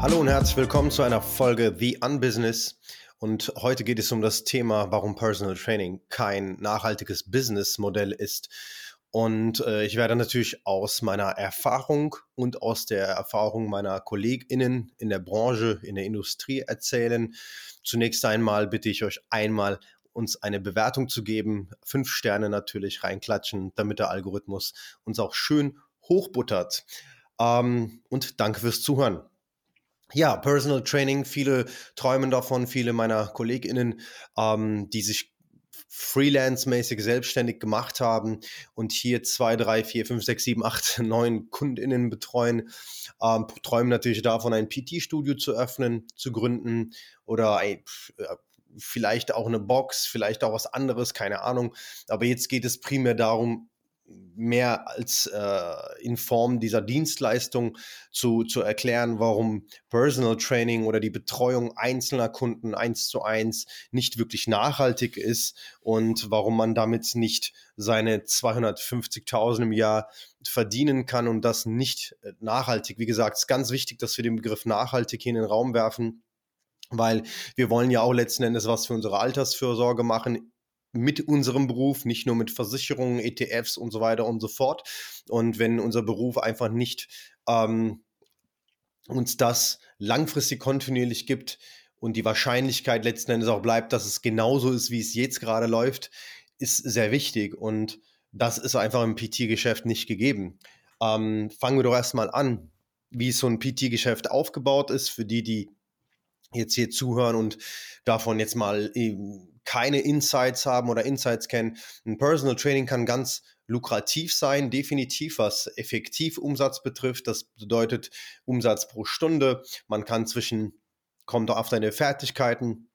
Hallo und herzlich willkommen zu einer Folge The Unbusiness. Und heute geht es um das Thema, warum Personal Training kein nachhaltiges Businessmodell ist. Und äh, ich werde natürlich aus meiner Erfahrung und aus der Erfahrung meiner KollegInnen in der Branche, in der Industrie erzählen. Zunächst einmal bitte ich euch einmal, uns eine Bewertung zu geben. Fünf Sterne natürlich reinklatschen, damit der Algorithmus uns auch schön hochbuttert. Ähm, und danke fürs Zuhören. Ja, Personal Training, viele träumen davon, viele meiner KollegInnen, ähm, die sich freelance-mäßig selbstständig gemacht haben und hier zwei, drei, vier, fünf, sechs, sieben, acht, neun KundInnen betreuen, ähm, träumen natürlich davon, ein PT-Studio zu öffnen, zu gründen oder ein, äh, vielleicht auch eine Box, vielleicht auch was anderes, keine Ahnung. Aber jetzt geht es primär darum, mehr als äh, in Form dieser Dienstleistung zu, zu erklären, warum Personal Training oder die Betreuung einzelner Kunden eins zu eins nicht wirklich nachhaltig ist und warum man damit nicht seine 250.000 im Jahr verdienen kann und das nicht äh, nachhaltig. Wie gesagt, es ist ganz wichtig, dass wir den Begriff nachhaltig hier in den Raum werfen weil wir wollen ja auch letzten Endes was für unsere Altersfürsorge machen mit unserem Beruf, nicht nur mit Versicherungen, ETFs und so weiter und so fort. Und wenn unser Beruf einfach nicht ähm, uns das langfristig kontinuierlich gibt und die Wahrscheinlichkeit letzten Endes auch bleibt, dass es genauso ist, wie es jetzt gerade läuft, ist sehr wichtig. Und das ist einfach im PT-Geschäft nicht gegeben. Ähm, fangen wir doch erstmal an, wie so ein PT-Geschäft aufgebaut ist, für die, die jetzt hier zuhören und davon jetzt mal keine Insights haben oder Insights kennen. Ein Personal Training kann ganz lukrativ sein, definitiv was effektiv Umsatz betrifft. Das bedeutet Umsatz pro Stunde. Man kann zwischen, kommt auf deine Fertigkeiten,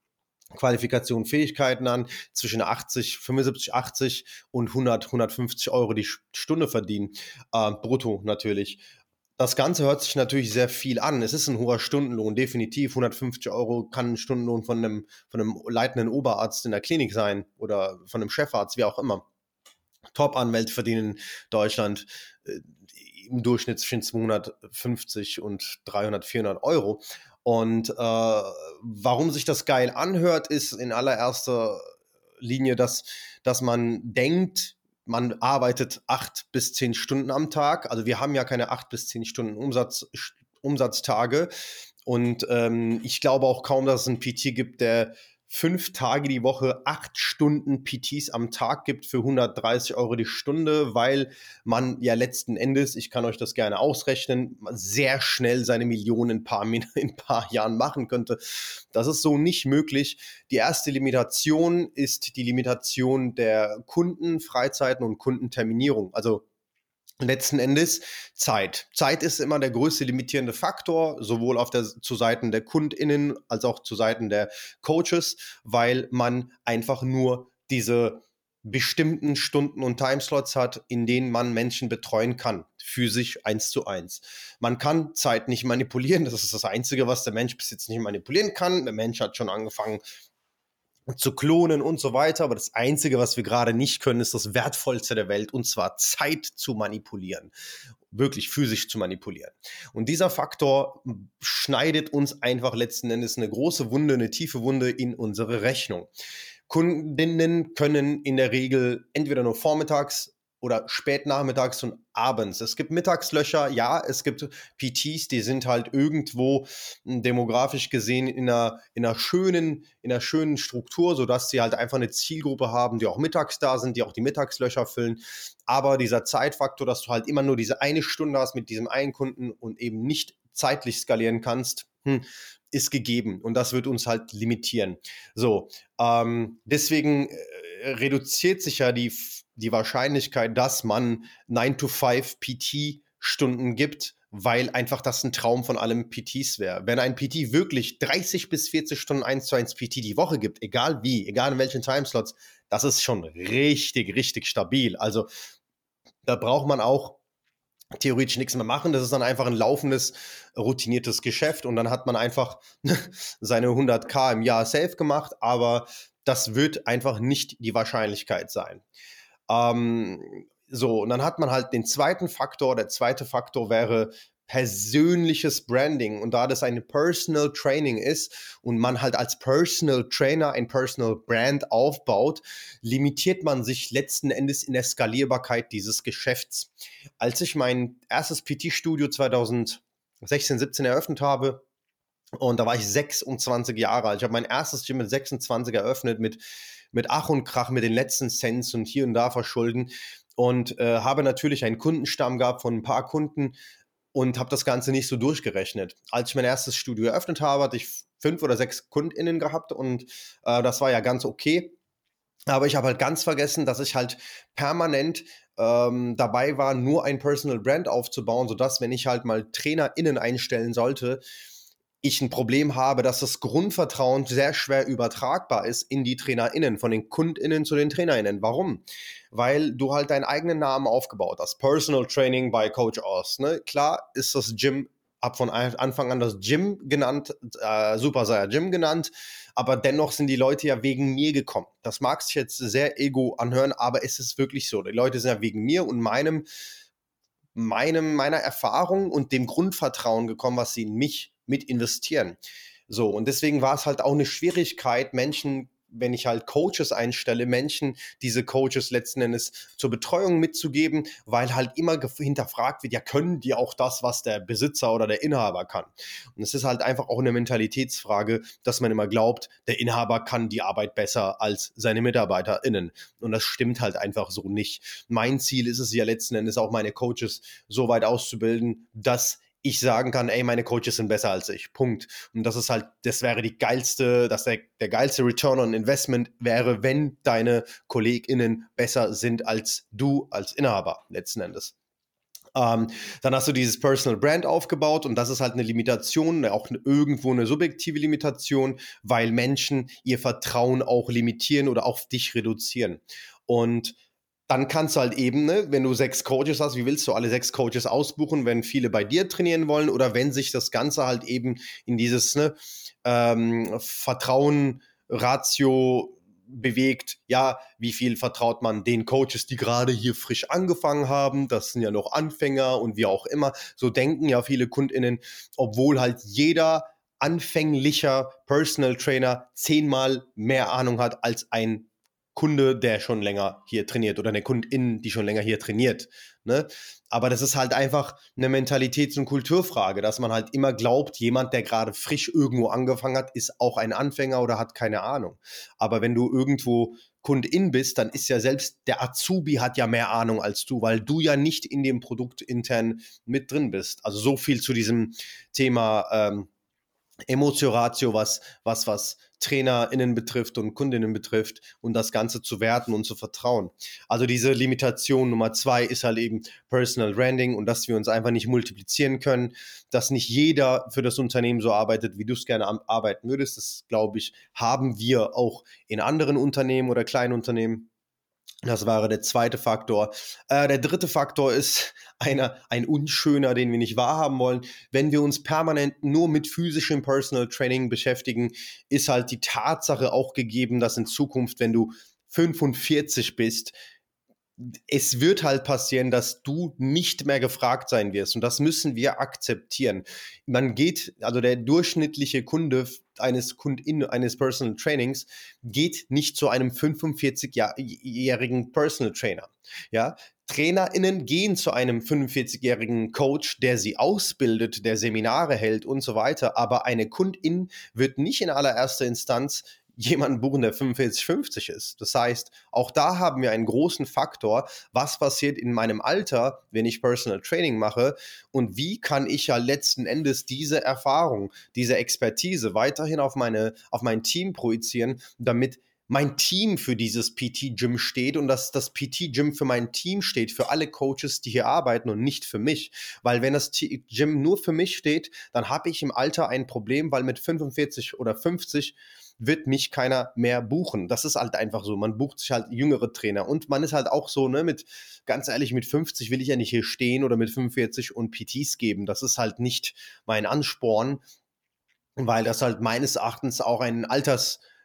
Qualifikation, Fähigkeiten an, zwischen 80, 75, 80 und 100, 150 Euro die Stunde verdienen. Äh, brutto natürlich. Das Ganze hört sich natürlich sehr viel an. Es ist ein hoher Stundenlohn, definitiv. 150 Euro kann ein Stundenlohn von einem, von einem leitenden Oberarzt in der Klinik sein oder von einem Chefarzt, wie auch immer. Top-Anwälte verdienen in Deutschland äh, im Durchschnitt zwischen 250 und 300, 400 Euro. Und äh, warum sich das geil anhört, ist in allererster Linie, dass, dass man denkt, man arbeitet acht bis zehn Stunden am Tag. Also wir haben ja keine acht bis zehn Stunden Umsatz, Umsatztage. Und ähm, ich glaube auch kaum, dass es einen PT gibt, der fünf Tage die Woche, acht Stunden PTs am Tag gibt für 130 Euro die Stunde, weil man ja letzten Endes, ich kann euch das gerne ausrechnen, sehr schnell seine Millionen in ein paar, in ein paar Jahren machen könnte. Das ist so nicht möglich. Die erste Limitation ist die Limitation der Kundenfreizeiten und Kundenterminierung. Also letzten Endes Zeit. Zeit ist immer der größte limitierende Faktor, sowohl auf der zu Seiten der KundInnen als auch zu Seiten der Coaches, weil man einfach nur diese bestimmten Stunden und Timeslots hat, in denen man Menschen betreuen kann, physisch eins zu eins. Man kann Zeit nicht manipulieren, das ist das Einzige, was der Mensch bis jetzt nicht manipulieren kann. Der Mensch hat schon angefangen, zu klonen und so weiter. Aber das Einzige, was wir gerade nicht können, ist das Wertvollste der Welt, und zwar Zeit zu manipulieren. Wirklich physisch zu manipulieren. Und dieser Faktor schneidet uns einfach letzten Endes eine große Wunde, eine tiefe Wunde in unsere Rechnung. Kundinnen können in der Regel entweder nur vormittags oder spät nachmittags und abends. Es gibt Mittagslöcher, ja, es gibt PTs, die sind halt irgendwo hm, demografisch gesehen in einer, in einer schönen, in einer schönen Struktur, sodass sie halt einfach eine Zielgruppe haben, die auch mittags da sind, die auch die Mittagslöcher füllen. Aber dieser Zeitfaktor, dass du halt immer nur diese eine Stunde hast mit diesem einen Kunden und eben nicht zeitlich skalieren kannst, hm, ist gegeben und das wird uns halt limitieren. So, ähm, deswegen äh, reduziert sich ja die die Wahrscheinlichkeit, dass man 9 to 5 PT-Stunden gibt, weil einfach das ein Traum von allem PTs wäre. Wenn ein PT wirklich 30 bis 40 Stunden 1 zu 1 PT die Woche gibt, egal wie, egal in welchen Timeslots, das ist schon richtig, richtig stabil. Also da braucht man auch theoretisch nichts mehr machen. Das ist dann einfach ein laufendes, routiniertes Geschäft und dann hat man einfach seine 100k im Jahr safe gemacht, aber das wird einfach nicht die Wahrscheinlichkeit sein. Ähm, so, und dann hat man halt den zweiten Faktor. Der zweite Faktor wäre persönliches Branding und da das ein Personal Training ist und man halt als Personal Trainer ein Personal Brand aufbaut, limitiert man sich letzten Endes in der Skalierbarkeit dieses Geschäfts. Als ich mein erstes PT-Studio 2016, 17 eröffnet habe, und da war ich 26 Jahre alt. Ich habe mein erstes Gym mit 26 eröffnet, mit, mit Ach und Krach, mit den letzten Cents und hier und da verschulden. Und äh, habe natürlich einen Kundenstamm gehabt von ein paar Kunden, und habe das Ganze nicht so durchgerechnet. Als ich mein erstes Studio eröffnet habe, hatte ich fünf oder sechs KundInnen gehabt und äh, das war ja ganz okay. Aber ich habe halt ganz vergessen, dass ich halt permanent ähm, dabei war, nur ein Personal Brand aufzubauen, sodass, wenn ich halt mal TrainerInnen einstellen sollte, ich ein Problem habe, dass das Grundvertrauen sehr schwer übertragbar ist in die TrainerInnen, von den KundInnen zu den TrainerInnen. Warum? Weil du halt deinen eigenen Namen aufgebaut hast. Personal Training by Coach Oz. Ne? Klar ist das Gym ab von Anfang an das Gym genannt, äh, Super Saiyan Gym genannt, aber dennoch sind die Leute ja wegen mir gekommen. Das mag sich jetzt sehr ego anhören, aber es ist wirklich so. Die Leute sind ja wegen mir und meinem, meinem, meiner Erfahrung und dem Grundvertrauen gekommen, was sie in mich mit investieren. So, und deswegen war es halt auch eine Schwierigkeit, Menschen wenn ich halt Coaches einstelle, Menschen diese Coaches letzten Endes zur Betreuung mitzugeben, weil halt immer hinterfragt wird, ja, können die auch das, was der Besitzer oder der Inhaber kann? Und es ist halt einfach auch eine Mentalitätsfrage, dass man immer glaubt, der Inhaber kann die Arbeit besser als seine MitarbeiterInnen. Und das stimmt halt einfach so nicht. Mein Ziel ist es ja letzten Endes auch meine Coaches so weit auszubilden, dass ich sagen kann, ey, meine Coaches sind besser als ich. Punkt. Und das ist halt, das wäre die geilste, dass der, der geilste Return on Investment wäre, wenn deine KollegInnen besser sind als du als Inhaber, letzten Endes. Ähm, dann hast du dieses Personal Brand aufgebaut und das ist halt eine Limitation, auch eine, irgendwo eine subjektive Limitation, weil Menschen ihr Vertrauen auch limitieren oder auf dich reduzieren. Und dann kannst du halt eben, ne, wenn du sechs Coaches hast, wie willst du alle sechs Coaches ausbuchen, wenn viele bei dir trainieren wollen oder wenn sich das Ganze halt eben in dieses ne, ähm, Vertrauen, Ratio bewegt, ja, wie viel vertraut man den Coaches, die gerade hier frisch angefangen haben, das sind ja noch Anfänger und wie auch immer, so denken ja viele Kundinnen, obwohl halt jeder anfänglicher Personal Trainer zehnmal mehr Ahnung hat als ein Kunde, der schon länger hier trainiert oder eine Kundin, die schon länger hier trainiert. Ne? Aber das ist halt einfach eine Mentalitäts- und Kulturfrage, dass man halt immer glaubt, jemand, der gerade frisch irgendwo angefangen hat, ist auch ein Anfänger oder hat keine Ahnung. Aber wenn du irgendwo Kundin bist, dann ist ja selbst der Azubi hat ja mehr Ahnung als du, weil du ja nicht in dem Produkt intern mit drin bist. Also so viel zu diesem Thema ähm, Emotio-Ratio, was, was, was TrainerInnen betrifft und Kundinnen betrifft und das Ganze zu werten und zu vertrauen. Also diese Limitation Nummer zwei ist halt eben Personal Branding und dass wir uns einfach nicht multiplizieren können, dass nicht jeder für das Unternehmen so arbeitet, wie du es gerne arbeiten würdest. Das, glaube ich, haben wir auch in anderen Unternehmen oder kleinen Unternehmen. Das wäre der zweite Faktor. Äh, der dritte Faktor ist einer, ein unschöner, den wir nicht wahrhaben wollen. Wenn wir uns permanent nur mit physischem Personal Training beschäftigen, ist halt die Tatsache auch gegeben, dass in Zukunft, wenn du 45 bist, es wird halt passieren, dass du nicht mehr gefragt sein wirst. Und das müssen wir akzeptieren. Man geht, also der durchschnittliche Kunde eines Kundin, eines Personal Trainings geht nicht zu einem 45-jährigen Personal Trainer. Ja, TrainerInnen gehen zu einem 45-jährigen Coach, der sie ausbildet, der Seminare hält und so weiter. Aber eine Kundin wird nicht in allererster Instanz jemanden buchen, der 45, 50 ist. Das heißt, auch da haben wir einen großen Faktor, was passiert in meinem Alter, wenn ich Personal Training mache und wie kann ich ja letzten Endes diese Erfahrung, diese Expertise weiterhin auf meine auf mein Team projizieren, damit mein Team für dieses PT-Gym steht und dass das PT-Gym für mein Team steht, für alle Coaches, die hier arbeiten und nicht für mich. Weil wenn das Gym nur für mich steht, dann habe ich im Alter ein Problem, weil mit 45 oder 50 wird mich keiner mehr buchen. Das ist halt einfach so. Man bucht sich halt jüngere Trainer. Und man ist halt auch so, ne, mit, ganz ehrlich, mit 50 will ich ja nicht hier stehen oder mit 45 und PTs geben. Das ist halt nicht mein Ansporn, weil das halt meines Erachtens auch ein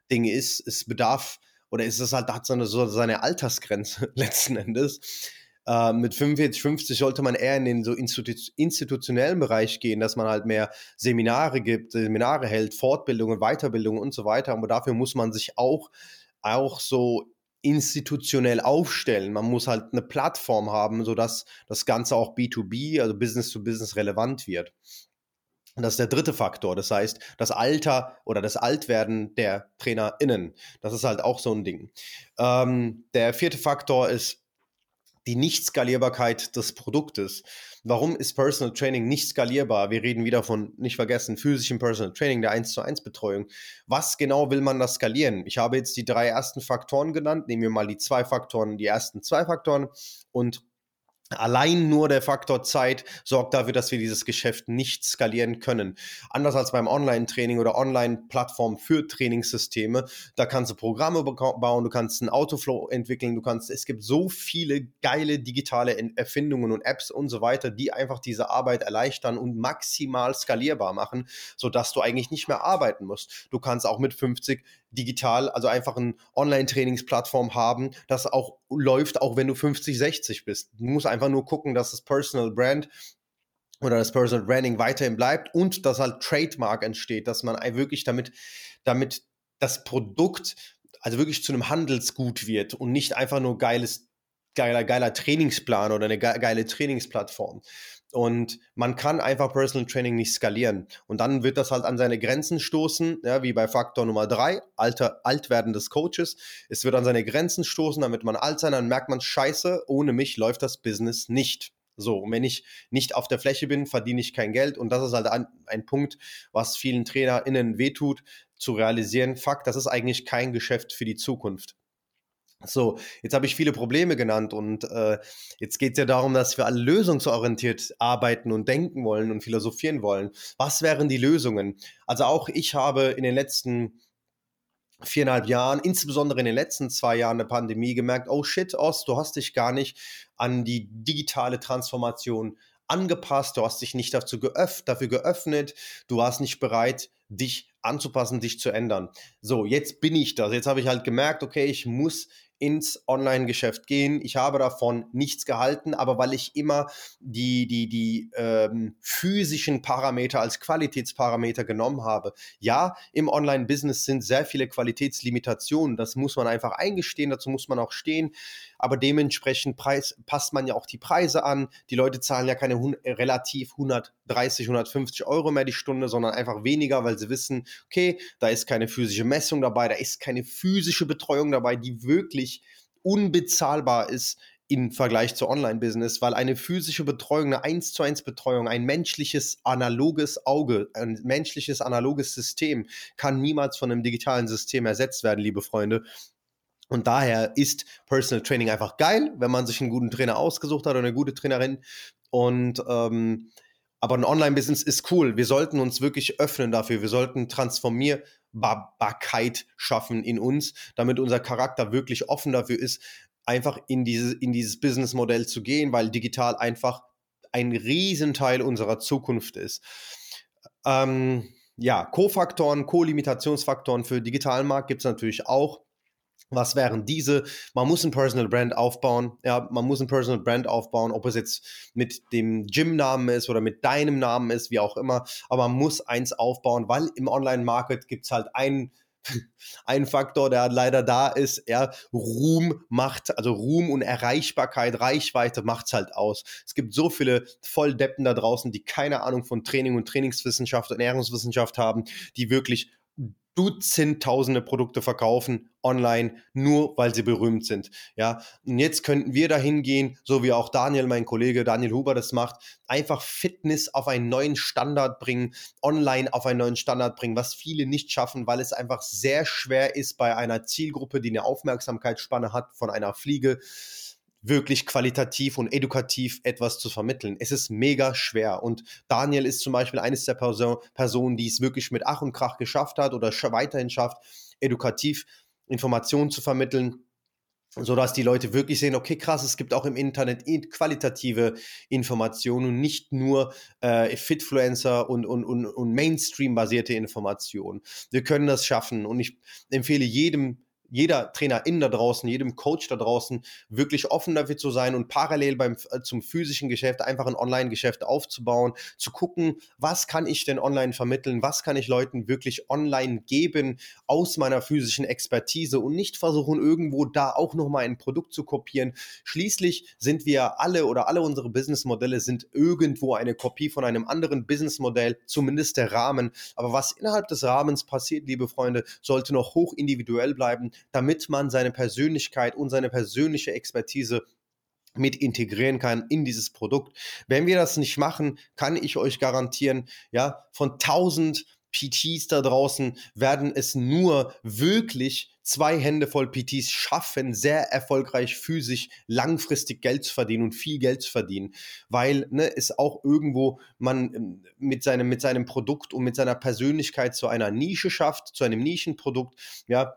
Altersding ist. Es bedarf, oder ist es halt, hat so, eine, so seine Altersgrenze letzten Endes. Äh, mit 45, 50 sollte man eher in den so institu institutionellen Bereich gehen, dass man halt mehr Seminare gibt, Seminare hält, Fortbildungen, Weiterbildungen und so weiter. Aber dafür muss man sich auch, auch so institutionell aufstellen. Man muss halt eine Plattform haben, sodass das Ganze auch B2B, also Business to Business relevant wird. Das ist der dritte Faktor. Das heißt, das Alter oder das Altwerden der TrainerInnen. Das ist halt auch so ein Ding. Ähm, der vierte Faktor ist die Nicht-Skalierbarkeit des Produktes. Warum ist Personal Training nicht skalierbar? Wir reden wieder von, nicht vergessen, physischem Personal Training, der 1 zu 1 Betreuung. Was genau will man da skalieren? Ich habe jetzt die drei ersten Faktoren genannt. Nehmen wir mal die zwei Faktoren, die ersten zwei Faktoren und Allein nur der Faktor Zeit sorgt dafür, dass wir dieses Geschäft nicht skalieren können. Anders als beim Online-Training oder Online-Plattform für Trainingssysteme, da kannst du Programme bauen, du kannst einen Autoflow entwickeln, du kannst, es gibt so viele geile digitale Erfindungen und Apps und so weiter, die einfach diese Arbeit erleichtern und maximal skalierbar machen, sodass du eigentlich nicht mehr arbeiten musst. Du kannst auch mit 50 digital, also einfach eine Online-Trainingsplattform haben, das auch läuft, auch wenn du 50, 60 bist. Du musst einfach nur gucken, dass das Personal Brand oder das Personal Branding weiterhin bleibt und dass halt Trademark entsteht, dass man wirklich damit, damit das Produkt also wirklich zu einem Handelsgut wird und nicht einfach nur geiles, geiler, geiler Trainingsplan oder eine geile Trainingsplattform. Und man kann einfach Personal Training nicht skalieren. Und dann wird das halt an seine Grenzen stoßen, ja, wie bei Faktor Nummer drei, alter, Altwerden des Coaches. Es wird an seine Grenzen stoßen, damit man alt sein, dann merkt man, scheiße, ohne mich läuft das Business nicht. So, und wenn ich nicht auf der Fläche bin, verdiene ich kein Geld. Und das ist halt ein, ein Punkt, was vielen TrainerInnen wehtut, zu realisieren, fuck, das ist eigentlich kein Geschäft für die Zukunft. So, jetzt habe ich viele Probleme genannt und äh, jetzt geht es ja darum, dass wir alle lösungsorientiert arbeiten und denken wollen und philosophieren wollen. Was wären die Lösungen? Also auch ich habe in den letzten viereinhalb Jahren, insbesondere in den letzten zwei Jahren der Pandemie, gemerkt, oh shit, Ost, du hast dich gar nicht an die digitale Transformation angepasst, du hast dich nicht dazu geöff dafür geöffnet, du warst nicht bereit, dich anzupassen, dich zu ändern. So, jetzt bin ich das. Jetzt habe ich halt gemerkt, okay, ich muss ins Online-Geschäft gehen. Ich habe davon nichts gehalten, aber weil ich immer die, die, die ähm, physischen Parameter als Qualitätsparameter genommen habe. Ja, im Online-Business sind sehr viele Qualitätslimitationen. Das muss man einfach eingestehen, dazu muss man auch stehen. Aber dementsprechend Preis, passt man ja auch die Preise an. Die Leute zahlen ja keine relativ 130, 150 Euro mehr die Stunde, sondern einfach weniger, weil sie wissen, okay, da ist keine physische Messung dabei, da ist keine physische Betreuung dabei, die wirklich wirklich unbezahlbar ist im Vergleich zu Online-Business, weil eine physische Betreuung, eine 1 zu 1 Betreuung, ein menschliches analoges Auge, ein menschliches analoges System kann niemals von einem digitalen System ersetzt werden, liebe Freunde. Und daher ist Personal Training einfach geil, wenn man sich einen guten Trainer ausgesucht hat oder eine gute Trainerin. Und ähm, aber ein Online-Business ist cool. Wir sollten uns wirklich öffnen dafür. Wir sollten Transformierbarkeit schaffen in uns, damit unser Charakter wirklich offen dafür ist, einfach in, diese, in dieses Businessmodell zu gehen, weil digital einfach ein Riesenteil unserer Zukunft ist. Ähm, ja, Co-Faktoren, Co-Limitationsfaktoren für digitalen Markt gibt es natürlich auch. Was wären diese? Man muss ein Personal Brand aufbauen. Ja, man muss ein Personal Brand aufbauen, ob es jetzt mit dem Gym-Namen ist oder mit deinem Namen ist, wie auch immer. Aber man muss eins aufbauen, weil im Online-Market gibt es halt einen ein Faktor, der leider da ist, ja, Ruhm macht, also Ruhm und Erreichbarkeit, Reichweite macht es halt aus. Es gibt so viele Volldeppen da draußen, die keine Ahnung von Training und Trainingswissenschaft und Ernährungswissenschaft haben, die wirklich Dutzendtausende Produkte verkaufen online, nur weil sie berühmt sind. Ja, und jetzt könnten wir dahin gehen, so wie auch Daniel, mein Kollege Daniel Huber das macht, einfach Fitness auf einen neuen Standard bringen, online auf einen neuen Standard bringen, was viele nicht schaffen, weil es einfach sehr schwer ist bei einer Zielgruppe, die eine Aufmerksamkeitsspanne hat von einer Fliege wirklich qualitativ und edukativ etwas zu vermitteln. Es ist mega schwer. Und Daniel ist zum Beispiel eines der Person, Personen, die es wirklich mit Ach und Krach geschafft hat oder weiterhin schafft, edukativ Informationen zu vermitteln, sodass die Leute wirklich sehen, okay, krass, es gibt auch im Internet qualitative Informationen und nicht nur äh, Fitfluencer und, und, und, und Mainstream-basierte Informationen. Wir können das schaffen und ich empfehle jedem, jeder Trainerin da draußen, jedem Coach da draußen wirklich offen dafür zu sein und parallel beim, äh, zum physischen Geschäft einfach ein Online-Geschäft aufzubauen, zu gucken, was kann ich denn online vermitteln, was kann ich Leuten wirklich online geben aus meiner physischen Expertise und nicht versuchen, irgendwo da auch nochmal ein Produkt zu kopieren. Schließlich sind wir alle oder alle unsere Businessmodelle sind irgendwo eine Kopie von einem anderen Businessmodell, zumindest der Rahmen. Aber was innerhalb des Rahmens passiert, liebe Freunde, sollte noch hoch individuell bleiben damit man seine Persönlichkeit und seine persönliche Expertise mit integrieren kann in dieses Produkt. Wenn wir das nicht machen, kann ich euch garantieren, ja, von 1000 PTs da draußen werden es nur wirklich zwei Hände voll PTs schaffen, sehr erfolgreich physisch langfristig Geld zu verdienen und viel Geld zu verdienen, weil ne, es auch irgendwo man ähm, mit seinem, mit seinem Produkt und mit seiner Persönlichkeit zu einer Nische schafft, zu einem Nischenprodukt, ja,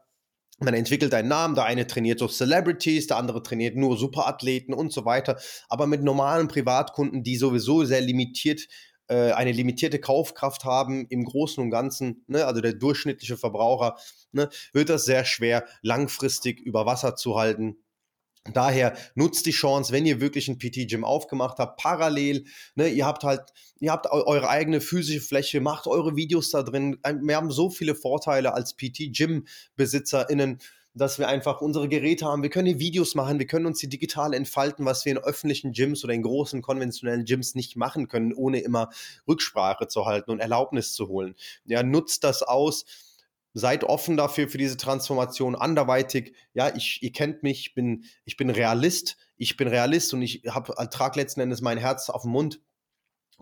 man entwickelt einen Namen, der eine trainiert so Celebrities, der andere trainiert nur Superathleten und so weiter. Aber mit normalen Privatkunden, die sowieso sehr limitiert, äh, eine limitierte Kaufkraft haben im Großen und Ganzen, ne, also der durchschnittliche Verbraucher, ne, wird das sehr schwer langfristig über Wasser zu halten. Daher nutzt die Chance, wenn ihr wirklich ein PT-Gym aufgemacht habt, parallel, ne, ihr habt halt, ihr habt eure eigene physische Fläche, macht eure Videos da drin. Wir haben so viele Vorteile als PT-Gym-BesitzerInnen, dass wir einfach unsere Geräte haben. Wir können die Videos machen, wir können uns die digital entfalten, was wir in öffentlichen Gyms oder in großen konventionellen Gyms nicht machen können, ohne immer Rücksprache zu halten und Erlaubnis zu holen. Ja, nutzt das aus seid offen dafür, für diese Transformation anderweitig. Ja, ich, ihr kennt mich, ich bin, ich bin Realist. Ich bin Realist und ich habe trage letzten Endes mein Herz auf dem Mund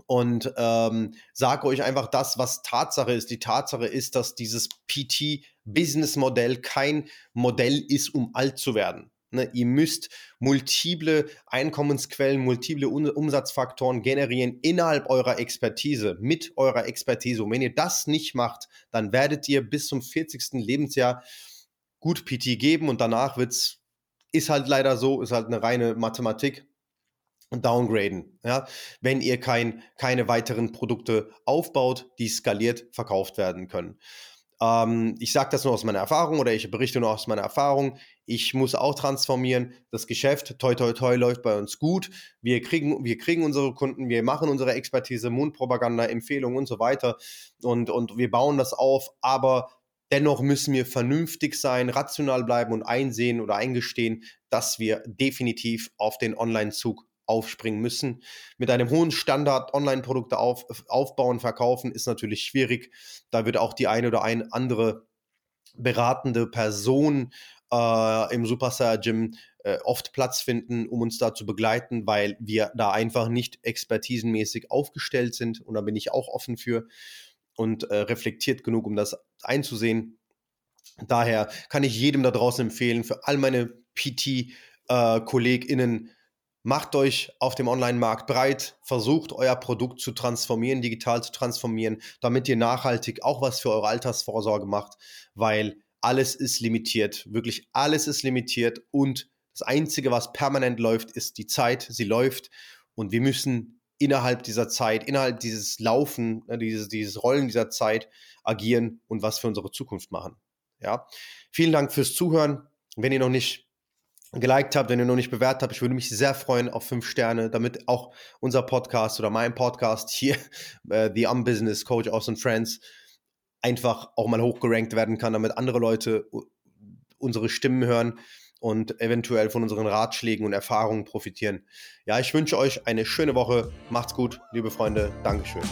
und ähm, sage euch einfach das, was Tatsache ist. Die Tatsache ist, dass dieses PT-Business-Modell kein Modell ist, um alt zu werden. Ne, ihr müsst multiple Einkommensquellen, multiple Umsatzfaktoren generieren innerhalb eurer Expertise, mit eurer Expertise. Und wenn ihr das nicht macht, dann werdet ihr bis zum 40. Lebensjahr gut PT geben und danach wird's, ist halt leider so, ist halt eine reine Mathematik downgraden, ja, wenn ihr kein, keine weiteren Produkte aufbaut, die skaliert verkauft werden können. Ähm, ich sage das nur aus meiner Erfahrung oder ich berichte nur aus meiner Erfahrung. Ich muss auch transformieren. Das Geschäft, toi, toi, toi, läuft bei uns gut. Wir kriegen, wir kriegen unsere Kunden, wir machen unsere Expertise, Mundpropaganda, Empfehlungen und so weiter. Und, und wir bauen das auf. Aber dennoch müssen wir vernünftig sein, rational bleiben und einsehen oder eingestehen, dass wir definitiv auf den Online-Zug aufspringen müssen. Mit einem hohen Standard Online-Produkte auf, aufbauen, verkaufen ist natürlich schwierig. Da wird auch die eine oder ein andere beratende Person äh, im Superstar Gym äh, oft Platz finden, um uns da zu begleiten, weil wir da einfach nicht expertisenmäßig aufgestellt sind. Und da bin ich auch offen für und äh, reflektiert genug, um das einzusehen. Daher kann ich jedem da draußen empfehlen, für all meine PT-KollegInnen, äh, Macht euch auf dem Online-Markt breit, versucht euer Produkt zu transformieren, digital zu transformieren, damit ihr nachhaltig auch was für eure Altersvorsorge macht, weil alles ist limitiert, wirklich alles ist limitiert und das Einzige, was permanent läuft, ist die Zeit. Sie läuft und wir müssen innerhalb dieser Zeit, innerhalb dieses Laufen, ne, dieses, dieses Rollen dieser Zeit agieren und was für unsere Zukunft machen. Ja, vielen Dank fürs Zuhören. Wenn ihr noch nicht geliked habt, wenn ihr noch nicht bewertet habt. Ich würde mich sehr freuen auf fünf Sterne, damit auch unser Podcast oder mein Podcast hier, äh, The Unbusiness Coach Austin Friends, einfach auch mal hochgerankt werden kann, damit andere Leute unsere Stimmen hören und eventuell von unseren Ratschlägen und Erfahrungen profitieren. Ja, ich wünsche euch eine schöne Woche. Macht's gut, liebe Freunde. Dankeschön.